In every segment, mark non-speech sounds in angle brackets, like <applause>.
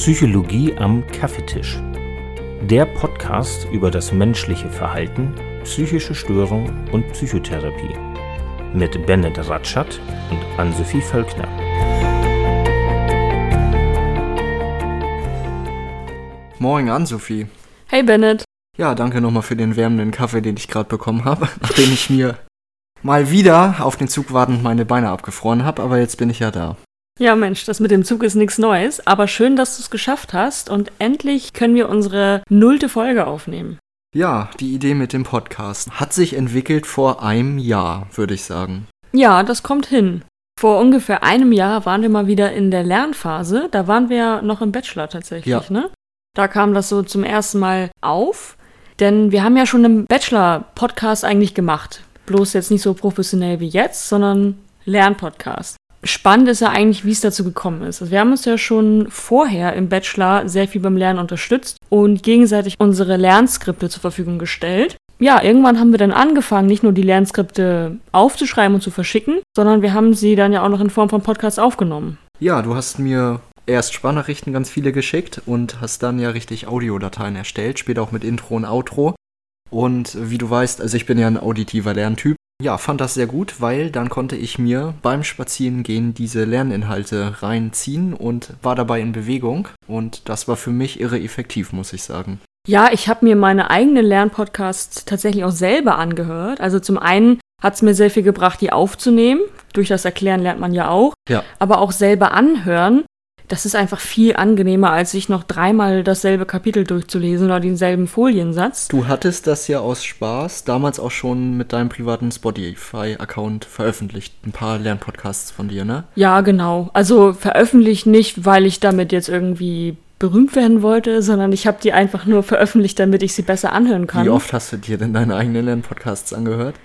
Psychologie am Kaffeetisch. Der Podcast über das menschliche Verhalten, psychische Störung und Psychotherapie. Mit Bennett Ratschat und Ann-Sophie Völkner. Moin Ann-Sophie. Hey Bennett. Ja, danke nochmal für den wärmenden Kaffee, den ich gerade bekommen habe, <laughs> nachdem ich mir mal wieder auf den Zug wartend meine Beine abgefroren habe, aber jetzt bin ich ja da. Ja, Mensch, das mit dem Zug ist nichts Neues, aber schön, dass du es geschafft hast und endlich können wir unsere nullte Folge aufnehmen. Ja, die Idee mit dem Podcast hat sich entwickelt vor einem Jahr, würde ich sagen. Ja, das kommt hin. Vor ungefähr einem Jahr waren wir mal wieder in der Lernphase. Da waren wir ja noch im Bachelor tatsächlich, Ja. ne? Da kam das so zum ersten Mal auf. Denn wir haben ja schon einen Bachelor-Podcast eigentlich gemacht. Bloß jetzt nicht so professionell wie jetzt, sondern Lernpodcast. Spannend ist ja eigentlich, wie es dazu gekommen ist. Also wir haben uns ja schon vorher im Bachelor sehr viel beim Lernen unterstützt und gegenseitig unsere Lernskripte zur Verfügung gestellt. Ja, irgendwann haben wir dann angefangen, nicht nur die Lernskripte aufzuschreiben und zu verschicken, sondern wir haben sie dann ja auch noch in Form von Podcasts aufgenommen. Ja, du hast mir erst Sprachnachrichten ganz viele geschickt und hast dann ja richtig Audiodateien erstellt, später auch mit Intro und Outro. Und wie du weißt, also ich bin ja ein auditiver Lerntyp. Ja, fand das sehr gut, weil dann konnte ich mir beim Spazierengehen diese Lerninhalte reinziehen und war dabei in Bewegung. Und das war für mich irre effektiv, muss ich sagen. Ja, ich habe mir meine eigenen Lernpodcasts tatsächlich auch selber angehört. Also zum einen hat es mir sehr viel gebracht, die aufzunehmen. Durch das Erklären lernt man ja auch. Ja. Aber auch selber anhören. Das ist einfach viel angenehmer, als sich noch dreimal dasselbe Kapitel durchzulesen oder denselben Foliensatz. Du hattest das ja aus Spaß damals auch schon mit deinem privaten Spotify-Account veröffentlicht. Ein paar Lernpodcasts von dir, ne? Ja, genau. Also veröffentlicht nicht, weil ich damit jetzt irgendwie berühmt werden wollte, sondern ich habe die einfach nur veröffentlicht, damit ich sie besser anhören kann. Wie oft hast du dir denn deine eigenen Lernpodcasts angehört?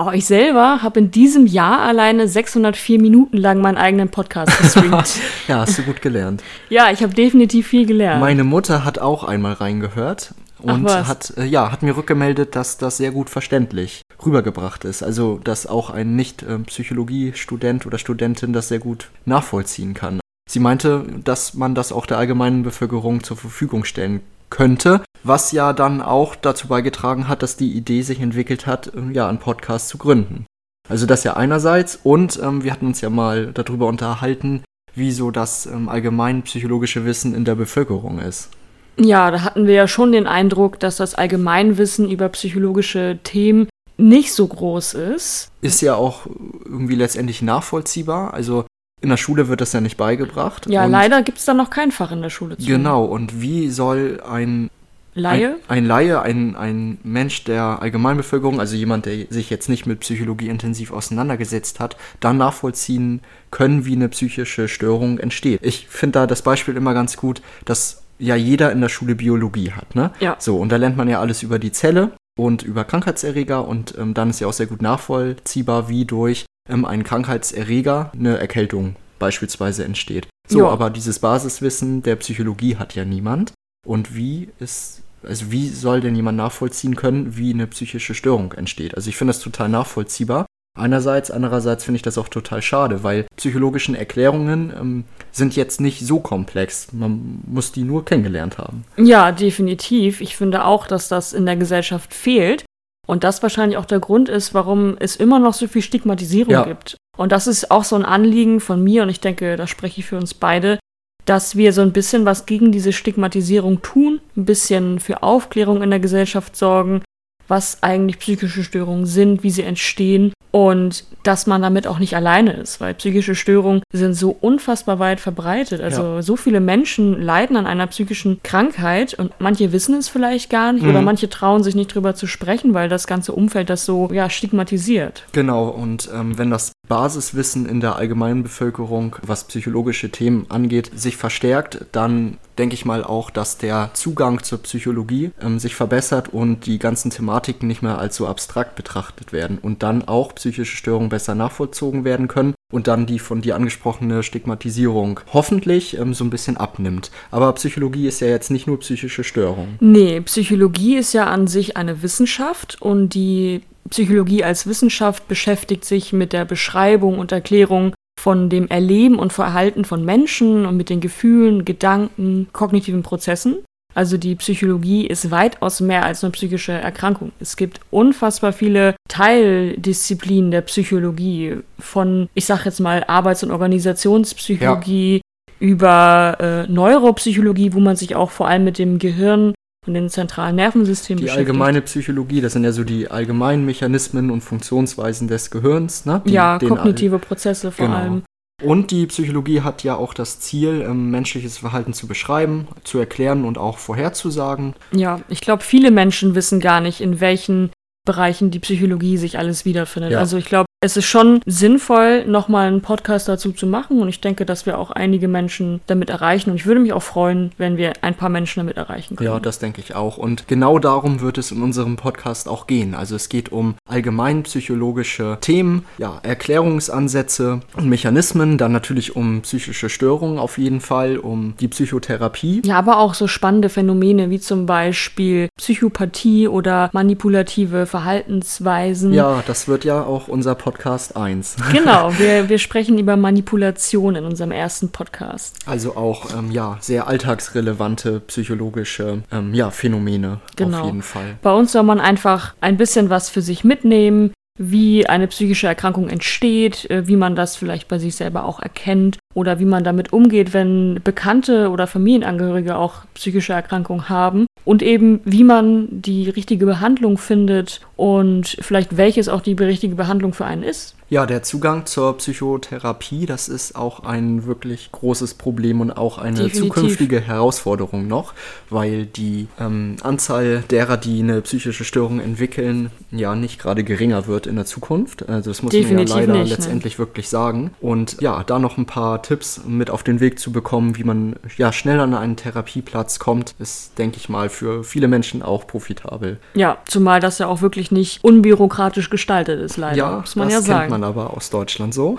Oh, ich selber habe in diesem Jahr alleine 604 Minuten lang meinen eigenen Podcast gestreamt. <laughs> Ja, hast du gut gelernt. ja, ich habe definitiv viel gelernt. Meine Mutter hat auch einmal reingehört und hat, äh, ja, hat mir rückgemeldet, dass das sehr gut verständlich rübergebracht ist. Also, dass auch ein Nicht-Psychologie-Student oder Studentin das sehr gut nachvollziehen kann. Sie meinte, dass man das auch der allgemeinen Bevölkerung zur Verfügung stellen könnte, was ja dann auch dazu beigetragen hat, dass die Idee sich entwickelt hat, äh, ja, einen Podcast zu gründen. Also das ja einerseits und ähm, wir hatten uns ja mal darüber unterhalten, wie so das ähm, allgemein psychologische Wissen in der Bevölkerung ist. ja, da hatten wir ja schon den Eindruck, dass das Allgemeinwissen über psychologische Themen nicht so groß ist. Ist ja auch irgendwie letztendlich nachvollziehbar. Also in der Schule wird das ja nicht beigebracht. Ja, leider gibt es da noch kein Fach in der Schule zu. Genau, und wie soll ein Laie? Ein, ein Laie, ein, ein Mensch der Allgemeinbevölkerung, also jemand, der sich jetzt nicht mit Psychologie intensiv auseinandergesetzt hat, dann nachvollziehen können, wie eine psychische Störung entsteht. Ich finde da das Beispiel immer ganz gut, dass ja jeder in der Schule Biologie hat, ne? Ja. So, und da lernt man ja alles über die Zelle und über Krankheitserreger und ähm, dann ist ja auch sehr gut nachvollziehbar, wie durch ähm, einen Krankheitserreger eine Erkältung beispielsweise entsteht. So, Ja. aber dieses Basiswissen der Psychologie hat ja niemand. Und wie ist, also wie soll denn jemand nachvollziehen können, wie eine psychische Störung entsteht? Also ich finde das total nachvollziehbar. Einerseits, andererseits finde ich das auch total schade, weil psychologischen Erklärungen ähm, sind jetzt nicht so komplex. Man muss die nur kennengelernt haben. Ja, definitiv. Ich finde auch, dass das in der Gesellschaft fehlt. Und das wahrscheinlich auch der Grund ist, warum es immer noch so viel Stigmatisierung Ja. gibt. Und das ist auch so ein Anliegen von mir, und ich denke, da spreche ich für uns beide, dass wir so ein bisschen was gegen diese Stigmatisierung tun, ein bisschen für Aufklärung in der Gesellschaft sorgen, was eigentlich psychische Störungen sind, wie sie entstehen und dass man damit auch nicht alleine ist, weil psychische Störungen sind so unfassbar weit verbreitet. Also so viele Menschen leiden an einer psychischen Krankheit und manche wissen es vielleicht gar nicht oder manche trauen sich nicht drüber zu sprechen, weil das ganze Umfeld das so ja, stigmatisiert. Genau, und ähm, wenn das Basiswissen in der allgemeinen Bevölkerung, was psychologische Themen angeht, sich verstärkt, dann denke ich mal auch, dass der Zugang zur Psychologie ähm, sich verbessert und die ganzen Thematiken nicht mehr als so abstrakt betrachtet werden und dann auch psychische Störungen besser nachvollzogen werden können und dann die von dir angesprochene Stigmatisierung hoffentlich ähm, so ein bisschen abnimmt. Aber Psychologie ist ja jetzt nicht nur psychische Störung. Nee, Psychologie ist ja an sich eine Wissenschaft und die Psychologie als Wissenschaft beschäftigt sich mit der Beschreibung und Erklärung von dem Erleben und Verhalten von Menschen und mit den Gefühlen, Gedanken, kognitiven Prozessen. Also die Psychologie ist weitaus mehr als eine psychische Erkrankung. Es gibt unfassbar viele Teildisziplinen der Psychologie, von, ich sag jetzt mal, Arbeits- und Organisationspsychologie ja. über äh, Neuropsychologie, wo man sich auch vor allem mit dem Gehirn und dem zentralen Nervensystem die beschäftigt. Die allgemeine Psychologie, das sind ja so die allgemeinen Mechanismen und Funktionsweisen des Gehirns, ne? Die, ja, kognitive Prozesse vor genau. allem. Und die Psychologie hat ja auch das Ziel, ähm, menschliches Verhalten zu beschreiben, zu erklären und auch vorherzusagen. Ja, ich glaube, viele Menschen wissen gar nicht, in welchen Bereichen die Psychologie sich alles wiederfindet. Ja. Also ich glaube, es ist schon sinnvoll, nochmal einen Podcast dazu zu machen und ich denke, dass wir auch einige Menschen damit erreichen und ich würde mich auch freuen, wenn wir ein paar Menschen damit erreichen können. Ja, das denke ich auch und genau darum wird es in unserem Podcast auch gehen. Also es geht um allgemein psychologische Themen, ja, Erklärungsansätze und Mechanismen, dann natürlich um psychische Störungen auf jeden Fall, um die Psychotherapie. Ja, aber auch so spannende Phänomene wie zum Beispiel Psychopathie oder manipulative Verhaltensweisen. Ja, das wird ja auch unser Podcast Podcast <laughs> 1. Genau, wir, wir sprechen über Manipulation in unserem ersten Podcast. Also auch ähm, ja, sehr alltagsrelevante psychologische ähm, ja, Phänomene genau. auf jeden Fall. Bei uns soll man einfach ein bisschen was für sich mitnehmen, wie eine psychische Erkrankung entsteht, äh, wie man das vielleicht bei sich selber auch erkennt oder wie man damit umgeht, wenn Bekannte oder Familienangehörige auch psychische Erkrankungen haben und eben wie man die richtige Behandlung findet und vielleicht welches auch die richtige Behandlung für einen ist. Ja, der Zugang zur Psychotherapie, das ist auch ein wirklich großes Problem und auch eine Definitiv. zukünftige Herausforderung noch, weil die ähm, Anzahl derer, die eine psychische Störung entwickeln, ja nicht gerade geringer wird in der Zukunft. Also das muss Definitiv man ja leider nicht, ne? letztendlich ne? wirklich sagen. Und ja, da noch ein paar Tipps mit auf den Weg zu bekommen, wie man ja schnell an einen Therapieplatz kommt, ist, denke ich mal, für viele Menschen auch profitabel. Ja, zumal das ja auch wirklich nicht unbürokratisch gestaltet ist, leider. Ja, muss man ja sagen man aber aus Deutschland so.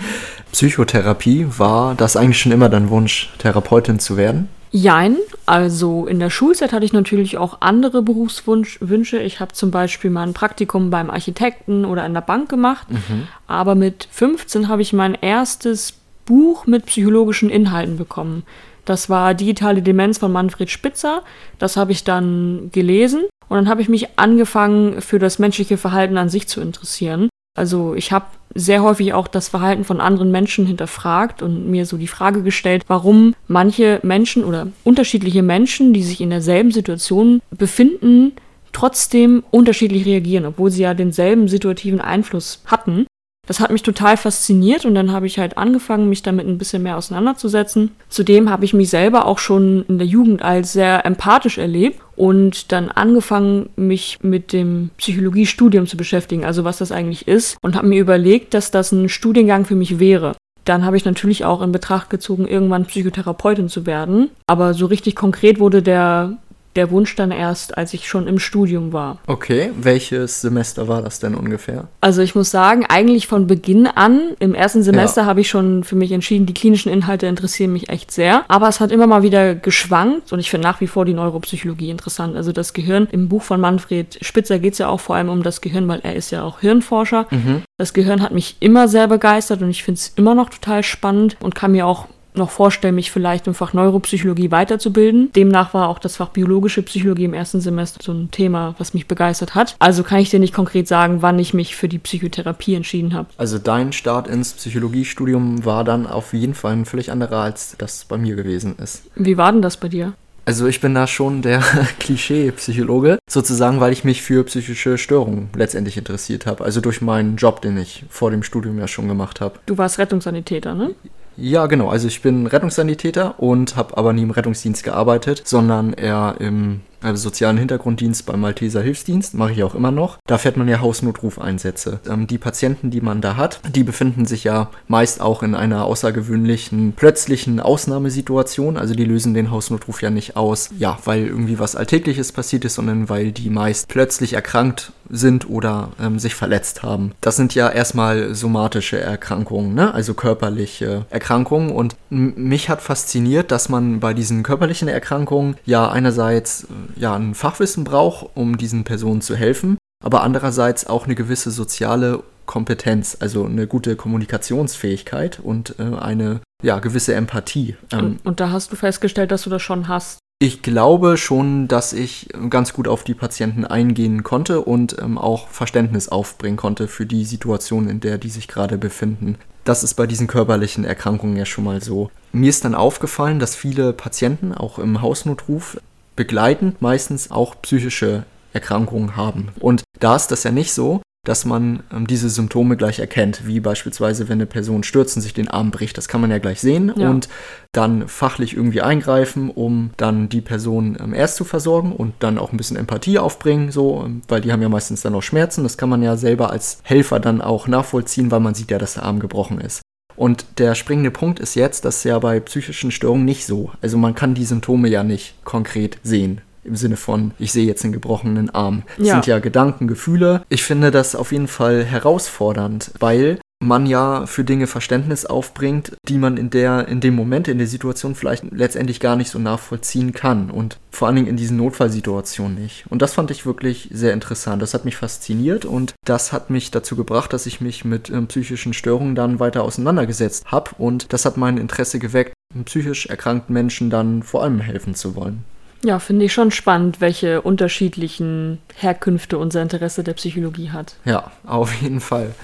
<laughs> Psychotherapie, war das eigentlich schon immer dein Wunsch, Therapeutin zu werden? Jein, also in der Schulzeit hatte ich natürlich auch andere Berufswünsche. Ich habe zum Beispiel mal ein Praktikum beim Architekten oder in der Bank gemacht. Mhm. Aber mit 15 habe ich mein erstes Buch mit psychologischen Inhalten bekommen. Das war Digitale Demenz von Manfred Spitzer. Das habe ich dann gelesen und dann habe ich mich angefangen, für das menschliche Verhalten an sich zu interessieren. Also ich habe sehr häufig auch das Verhalten von anderen Menschen hinterfragt und mir so die Frage gestellt, warum manche Menschen oder unterschiedliche Menschen, die sich in derselben Situation befinden, trotzdem unterschiedlich reagieren, obwohl sie ja denselben situativen Einfluss hatten. Das hat mich total fasziniert und dann habe ich halt angefangen, mich damit ein bisschen mehr auseinanderzusetzen. Zudem habe ich mich selber auch schon in der Jugend als sehr empathisch erlebt und dann angefangen, mich mit dem Psychologiestudium zu beschäftigen, also was das eigentlich ist und habe mir überlegt, dass das ein Studiengang für mich wäre. Dann habe ich natürlich auch in Betracht gezogen, irgendwann Psychotherapeutin zu werden. Aber so richtig konkret wurde der der Wunsch dann erst, als ich schon im Studium war. Okay, welches Semester war das denn ungefähr? Also ich muss sagen, eigentlich von Beginn an, im ersten Semester ja. habe ich schon für mich entschieden, die klinischen Inhalte interessieren mich echt sehr. Aber es hat immer mal wieder geschwankt und ich finde nach wie vor die Neuropsychologie interessant. Also das Gehirn, im Buch von Manfred Spitzer geht es ja auch vor allem um das Gehirn, weil er ist ja auch Hirnforscher. Mhm. Das Gehirn hat mich immer sehr begeistert und ich finde es immer noch total spannend und kann mir auch noch vorstellen, mich vielleicht im Fach Neuropsychologie weiterzubilden. Demnach war auch das Fach biologische Psychologie im ersten Semester so ein Thema, was mich begeistert hat. Also kann ich dir nicht konkret sagen, wann ich mich für die Psychotherapie entschieden habe. Also dein Start ins Psychologiestudium war dann auf jeden Fall ein völlig anderer, als das bei mir gewesen ist. Wie war denn das bei dir? Also ich bin da schon der <laughs> Klischee-Psychologe, sozusagen, weil ich mich für psychische Störungen letztendlich interessiert habe. Also durch meinen Job, den ich vor dem Studium ja schon gemacht habe. Du warst Rettungssanitäter, ne? Ja, genau. Also ich bin Rettungssanitäter und habe aber nie im Rettungsdienst gearbeitet, sondern eher im also sozialen Hintergrunddienst beim Malteser Hilfsdienst, mache ich auch immer noch. Da fährt man ja Hausnotrufeinsätze. Ähm, die Patienten, die man da hat, die befinden sich ja meist auch in einer außergewöhnlichen, plötzlichen Ausnahmesituation. Also die lösen den Hausnotruf ja nicht aus, ja, weil irgendwie was Alltägliches passiert ist, sondern weil die meist plötzlich erkrankt sind oder ähm, sich verletzt haben. Das sind ja erstmal somatische Erkrankungen, ne? also körperliche Erkrankungen. Und mich hat fasziniert, dass man bei diesen körperlichen Erkrankungen ja einerseits ja, ein Fachwissen braucht, um diesen Personen zu helfen, aber andererseits auch eine gewisse soziale Kompetenz, also eine gute Kommunikationsfähigkeit und äh, eine ja, gewisse Empathie. Ähm, und, und da hast du festgestellt, dass du das schon hast. Ich glaube schon, dass ich ganz gut auf die Patienten eingehen konnte und ähm, auch Verständnis aufbringen konnte für die Situation, in der die sich gerade befinden. Das ist bei diesen körperlichen Erkrankungen ja schon mal so. Mir ist dann aufgefallen, dass viele Patienten auch im Hausnotruf begleitend meistens auch psychische Erkrankungen haben. Und da ist das ja nicht so, dass man ähm, diese Symptome gleich erkennt, wie beispielsweise, wenn eine Person stürzt und sich den Arm bricht. Das kann man ja gleich sehen ja. und dann fachlich irgendwie eingreifen, um dann die Person ähm, erst zu versorgen und dann auch ein bisschen Empathie aufbringen, so, ähm, weil die haben ja meistens dann auch Schmerzen. Das kann man ja selber als Helfer dann auch nachvollziehen, weil man sieht ja, dass der Arm gebrochen ist. Und der springende Punkt ist jetzt, dass ja bei psychischen Störungen nicht so. Also man kann die Symptome ja nicht konkret sehen im Sinne von, ich sehe jetzt einen gebrochenen Arm. Das ja. sind ja Gedanken, Gefühle. Ich finde das auf jeden Fall herausfordernd, weil man ja für Dinge Verständnis aufbringt, die man in der, in dem Moment, in der Situation vielleicht letztendlich gar nicht so nachvollziehen kann und vor allen Dingen in diesen Notfallsituationen nicht. Und das fand ich wirklich sehr interessant. Das hat mich fasziniert und das hat mich dazu gebracht, dass ich mich mit ähm, psychischen Störungen dann weiter auseinandergesetzt habe und das hat mein Interesse geweckt, psychisch erkrankten Menschen dann vor allem helfen zu wollen. Ja, finde ich schon spannend, welche unterschiedlichen Herkünfte unser Interesse der Psychologie hat. Ja, auf jeden Fall.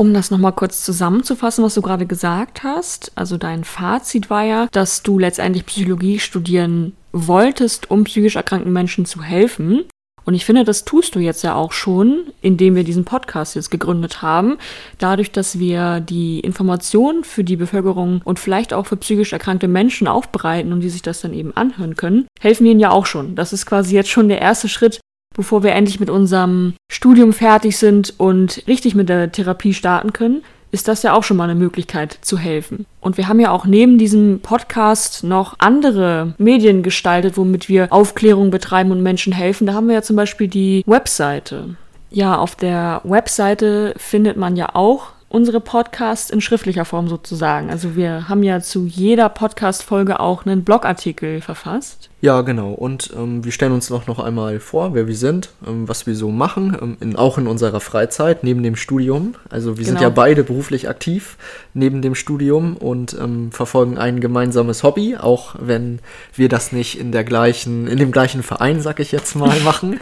Um das nochmal kurz zusammenzufassen, was du gerade gesagt hast, also dein Fazit war ja, dass du letztendlich Psychologie studieren wolltest, um psychisch erkrankten Menschen zu helfen. Und ich finde, das tust du jetzt ja auch schon, indem wir diesen Podcast jetzt gegründet haben. Dadurch, dass wir die Informationen für die Bevölkerung und vielleicht auch für psychisch erkrankte Menschen aufbereiten und die sich das dann eben anhören können, helfen wir ihnen ja auch schon. Das ist quasi jetzt schon der erste Schritt, bevor wir endlich mit unserem Studium fertig sind und richtig mit der Therapie starten können ist das ja auch schon mal eine Möglichkeit zu helfen. Und wir haben ja auch neben diesem Podcast noch andere Medien gestaltet, womit wir Aufklärung betreiben und Menschen helfen. Da haben wir ja zum Beispiel die Webseite. Ja, auf der Webseite findet man ja auch unsere Podcasts in schriftlicher Form sozusagen. Also wir haben ja zu jeder Podcast-Folge auch einen Blogartikel verfasst. Ja, genau. Und ähm, wir stellen uns noch, noch einmal vor, wer wir sind, ähm, was wir so machen, ähm, in, auch in unserer Freizeit, neben dem Studium. Also wir genau. sind ja beide beruflich aktiv neben dem Studium und ähm, verfolgen ein gemeinsames Hobby, auch wenn wir das nicht in der gleichen, in dem gleichen Verein, sag ich jetzt mal, <laughs> machen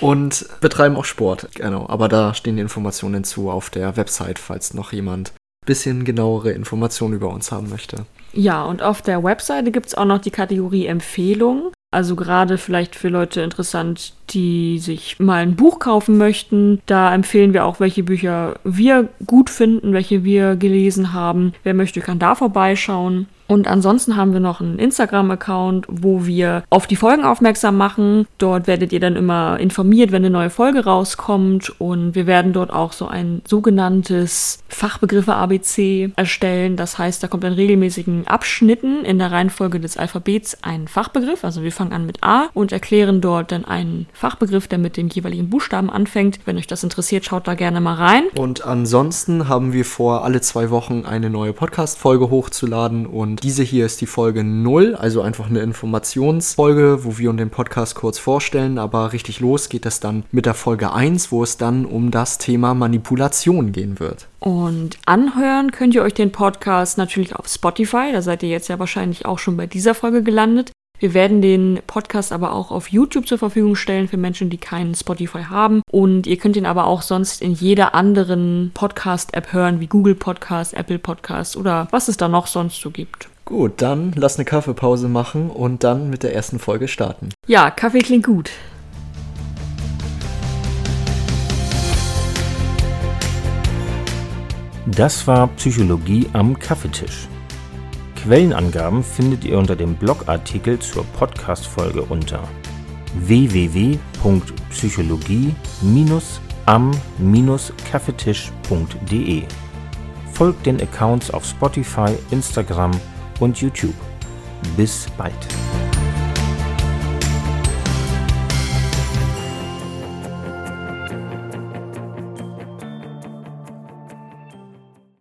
und betreiben auch Sport. Genau, aber da stehen die Informationen zu auf der Website, falls noch jemand ein bisschen genauere Informationen über uns haben möchte. Ja, und auf der Webseite gibt es auch noch die Kategorie Empfehlungen. Also gerade vielleicht für Leute interessant, die sich mal ein Buch kaufen möchten. Da empfehlen wir auch, welche Bücher wir gut finden, welche wir gelesen haben. Wer möchte, kann da vorbeischauen. Und ansonsten haben wir noch einen Instagram-Account, wo wir auf die Folgen aufmerksam machen. Dort werdet ihr dann immer informiert, wenn eine neue Folge rauskommt. Und wir werden dort auch so ein sogenanntes Fachbegriffe ABC erstellen. Das heißt, da kommt in regelmäßigen Abschnitten in der Reihenfolge des Alphabets ein Fachbegriff. Also wir fangen an mit A und erklären dort dann einen Fachbegriff, der mit dem jeweiligen Buchstaben anfängt. Wenn euch das interessiert, schaut da gerne mal rein. Und ansonsten haben wir vor, alle zwei Wochen eine neue Podcast-Folge hochzuladen diese hier ist die Folge 0, also einfach eine Informationsfolge, wo wir uns den Podcast kurz vorstellen, aber richtig los geht es dann mit der Folge 1, wo es dann um das Thema Manipulation gehen wird. Und anhören könnt ihr euch den Podcast natürlich auf Spotify, da seid ihr jetzt ja wahrscheinlich auch schon bei dieser Folge gelandet. Wir werden den Podcast aber auch auf YouTube zur Verfügung stellen für Menschen, die keinen Spotify haben. Und ihr könnt ihn aber auch sonst in jeder anderen Podcast-App hören, wie Google Podcast, Apple Podcast oder was es da noch sonst so gibt. Gut, dann lass eine Kaffeepause machen und dann mit der ersten Folge starten. Ja, Kaffee klingt gut. Das war Psychologie am Kaffeetisch. Quellenangaben findet ihr unter dem Blogartikel zur Podcast-Folge unter www.psychologie-am-kaffeetisch.de. Folgt den Accounts auf Spotify, Instagram und YouTube. Bis bald.